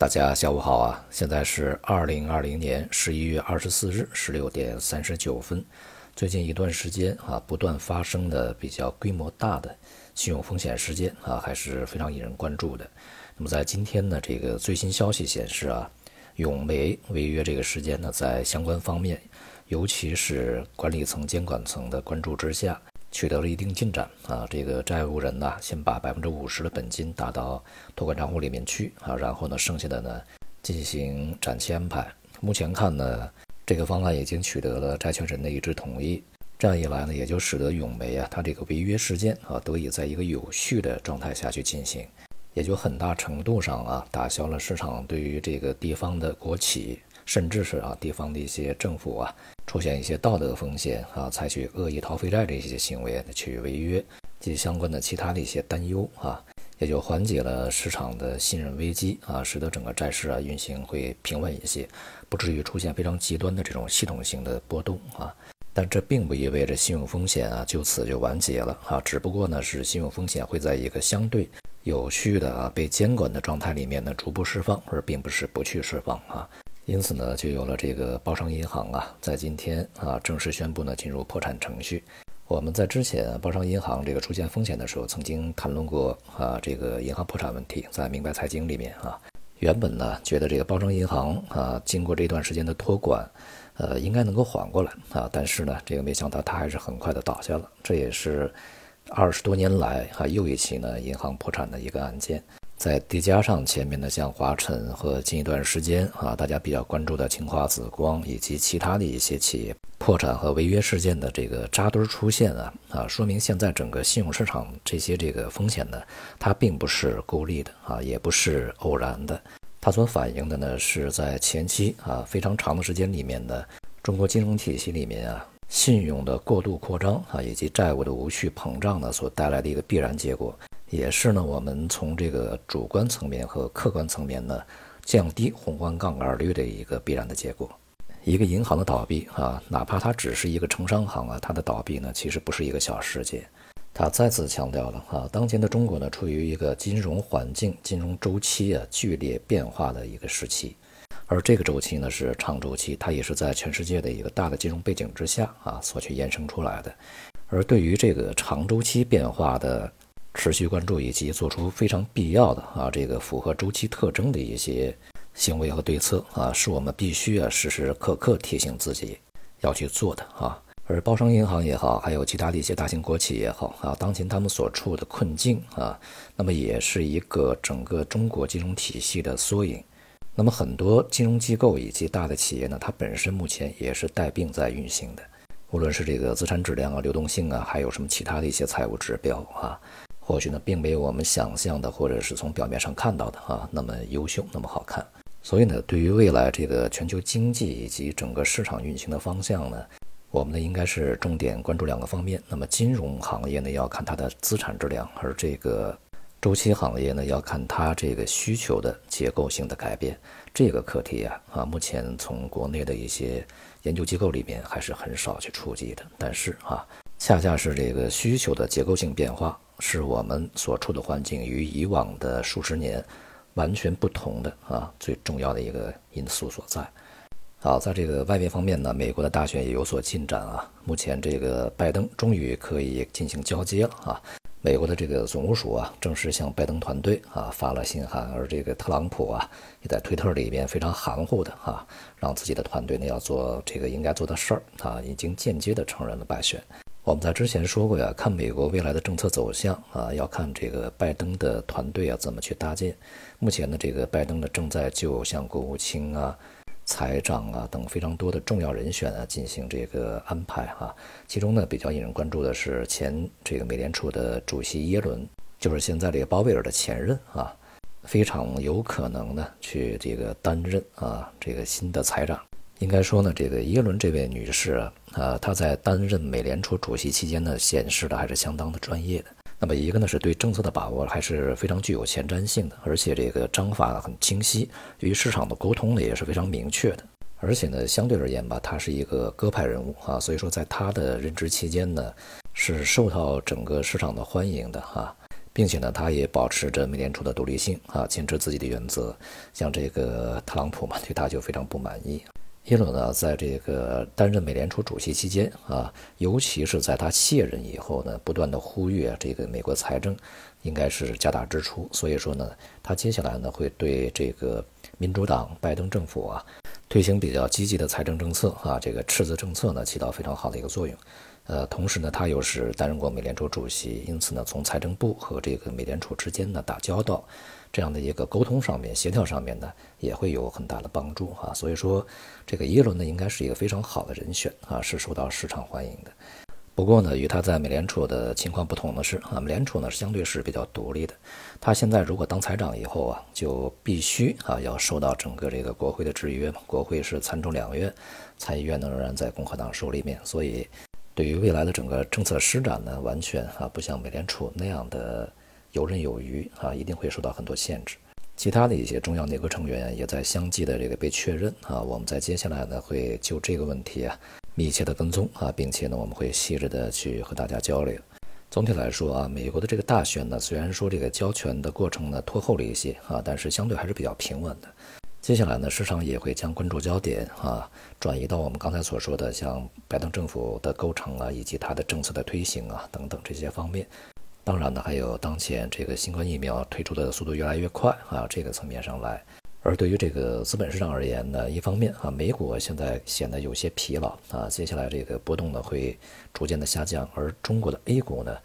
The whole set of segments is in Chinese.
大家下午好啊！现在是二零二零年十一月二十四日十六点三十九分。最近一段时间啊，不断发生的比较规模大的信用风险事件啊，还是非常引人关注的。那么在今天呢，这个最新消息显示啊，永煤违约这个事件呢，在相关方面，尤其是管理层、监管层的关注之下。取得了一定进展啊，这个债务人呢，先把百分之五十的本金打到托管账户里面去啊，然后呢，剩下的呢进行展期安排。目前看呢，这个方案已经取得了债权人的一致同意，这样一来呢，也就使得永煤啊，它这个违约事件啊，得以在一个有序的状态下去进行，也就很大程度上啊，打消了市场对于这个地方的国企。甚至是啊，地方的一些政府啊，出现一些道德风险啊，采取恶意逃废债的一些行为去违约及相关的其他的一些担忧啊，也就缓解了市场的信任危机啊，使得整个债市啊运行会平稳一些，不至于出现非常极端的这种系统性的波动啊。但这并不意味着信用风险啊就此就完结了啊，只不过呢是信用风险会在一个相对有序的啊被监管的状态里面呢逐步释放，而并不是不去释放啊。因此呢，就有了这个包商银行啊，在今天啊正式宣布呢进入破产程序。我们在之前包商银行这个出现风险的时候，曾经谈论过啊这个银行破产问题，在明白财经里面啊，原本呢觉得这个包商银行啊经过这段时间的托管，呃应该能够缓过来啊，但是呢这个没想到它还是很快的倒下了，这也是二十多年来啊又一起呢银行破产的一个案件。再叠加上前面的像华晨和近一段时间啊，大家比较关注的清华紫光以及其他的一些企业破产和违约事件的这个扎堆出现啊啊，说明现在整个信用市场这些这个风险呢，它并不是孤立的啊，也不是偶然的，它所反映的呢是在前期啊非常长的时间里面的中国金融体系里面啊信用的过度扩张啊以及债务的无序膨胀呢所带来的一个必然结果。也是呢，我们从这个主观层面和客观层面呢，降低宏观杠杆率的一个必然的结果。一个银行的倒闭啊，哪怕它只是一个城商行啊，它的倒闭呢，其实不是一个小事件。它再次强调了啊，当前的中国呢，处于一个金融环境、金融周期啊剧烈变化的一个时期，而这个周期呢是长周期，它也是在全世界的一个大的金融背景之下啊所去延伸出来的。而对于这个长周期变化的，持续关注以及做出非常必要的啊，这个符合周期特征的一些行为和对策啊，是我们必须啊时时刻刻提醒自己要去做的啊。而包商银行也好，还有其他的一些大型国企也好啊，当前他们所处的困境啊，那么也是一个整个中国金融体系的缩影。那么很多金融机构以及大的企业呢，它本身目前也是带病在运行的，无论是这个资产质量啊、流动性啊，还有什么其他的一些财务指标啊。或许呢，并没有我们想象的，或者是从表面上看到的啊，那么优秀，那么好看。所以呢，对于未来这个全球经济以及整个市场运行的方向呢，我们呢应该是重点关注两个方面。那么金融行业呢，要看它的资产质量；而这个周期行业呢，要看它这个需求的结构性的改变。这个课题啊，啊，目前从国内的一些研究机构里面还是很少去触及的。但是啊，恰恰是这个需求的结构性变化。是我们所处的环境与以往的数十年完全不同的啊，最重要的一个因素所在。好，在这个外围方面呢，美国的大选也有所进展啊。目前这个拜登终于可以进行交接了啊。美国的这个总务署啊，正式向拜登团队啊发了信函，而这个特朗普啊，也在推特里边非常含糊的啊，让自己的团队呢要做这个应该做的事儿啊，已经间接的承认了败选。我们在之前说过呀，看美国未来的政策走向啊，要看这个拜登的团队啊怎么去搭建。目前呢，这个拜登呢正在就像国务卿啊、财长啊等非常多的重要人选啊进行这个安排哈。其中呢，比较引人关注的是前这个美联储的主席耶伦，就是现在这个鲍威尔的前任啊，非常有可能呢去这个担任啊这个新的财长。应该说呢，这个耶伦这位女士啊，她在担任美联储主席期间呢，显示的还是相当的专业的。那么一个呢，是对政策的把握还是非常具有前瞻性的，而且这个章法很清晰，与市场的沟通呢也是非常明确的。而且呢，相对而言吧，她是一个鸽派人物啊，所以说在她的任职期间呢，是受到整个市场的欢迎的哈。并且呢，她也保持着美联储的独立性啊，坚持自己的原则。像这个特朗普嘛，对他就非常不满意。耶鲁呢，在这个担任美联储主席期间啊，尤其是在他卸任以后呢，不断的呼吁啊这个美国财政应该是加大支出。所以说呢，他接下来呢，会对这个民主党拜登政府啊，推行比较积极的财政政策啊，这个赤字政策呢，起到非常好的一个作用。呃，同时呢，他又是担任过美联储主席，因此呢，从财政部和这个美联储之间呢打交道，这样的一个沟通上面、协调上面呢，也会有很大的帮助啊。所以说，这个耶伦呢，应该是一个非常好的人选啊，是受到市场欢迎的。不过呢，与他在美联储的情况不同的是啊，美联储呢相对是比较独立的。他现在如果当财长以后啊，就必须啊要受到整个这个国会的制约嘛。国会是参众两院，参议院呢仍然在共和党手里面，所以。对于未来的整个政策施展呢，完全啊不像美联储那样的游刃有余啊，一定会受到很多限制。其他的一些重要内阁成员也在相继的这个被确认啊，我们在接下来呢会就这个问题啊密切的跟踪啊，并且呢我们会细致的去和大家交流。总体来说啊，美国的这个大选呢，虽然说这个交权的过程呢拖后了一些啊，但是相对还是比较平稳的。接下来呢，市场也会将关注焦点啊转移到我们刚才所说的像拜登政府的构成啊，以及它的政策的推行啊等等这些方面。当然呢，还有当前这个新冠疫苗推出的速度越来越快啊，这个层面上来。而对于这个资本市场而言呢，一方面啊，美股现在显得有些疲劳啊，接下来这个波动呢会逐渐的下降。而中国的 A 股呢，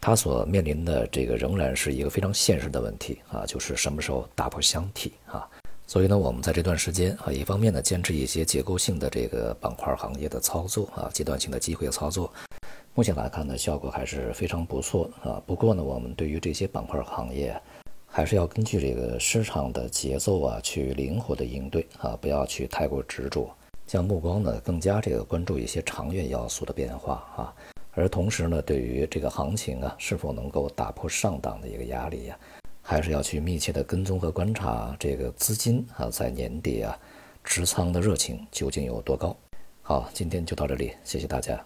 它所面临的这个仍然是一个非常现实的问题啊，就是什么时候打破箱体啊。所以呢，我们在这段时间啊，一方面呢坚持一些结构性的这个板块行业的操作啊，阶段性的机会操作，目前来看呢，效果还是非常不错啊。不过呢，我们对于这些板块行业，还是要根据这个市场的节奏啊，去灵活的应对啊，不要去太过执着，将目光呢更加这个关注一些长远要素的变化啊。而同时呢，对于这个行情啊，是否能够打破上档的一个压力呀？还是要去密切的跟踪和观察这个资金啊，在年底啊持仓的热情究竟有多高。好，今天就到这里，谢谢大家。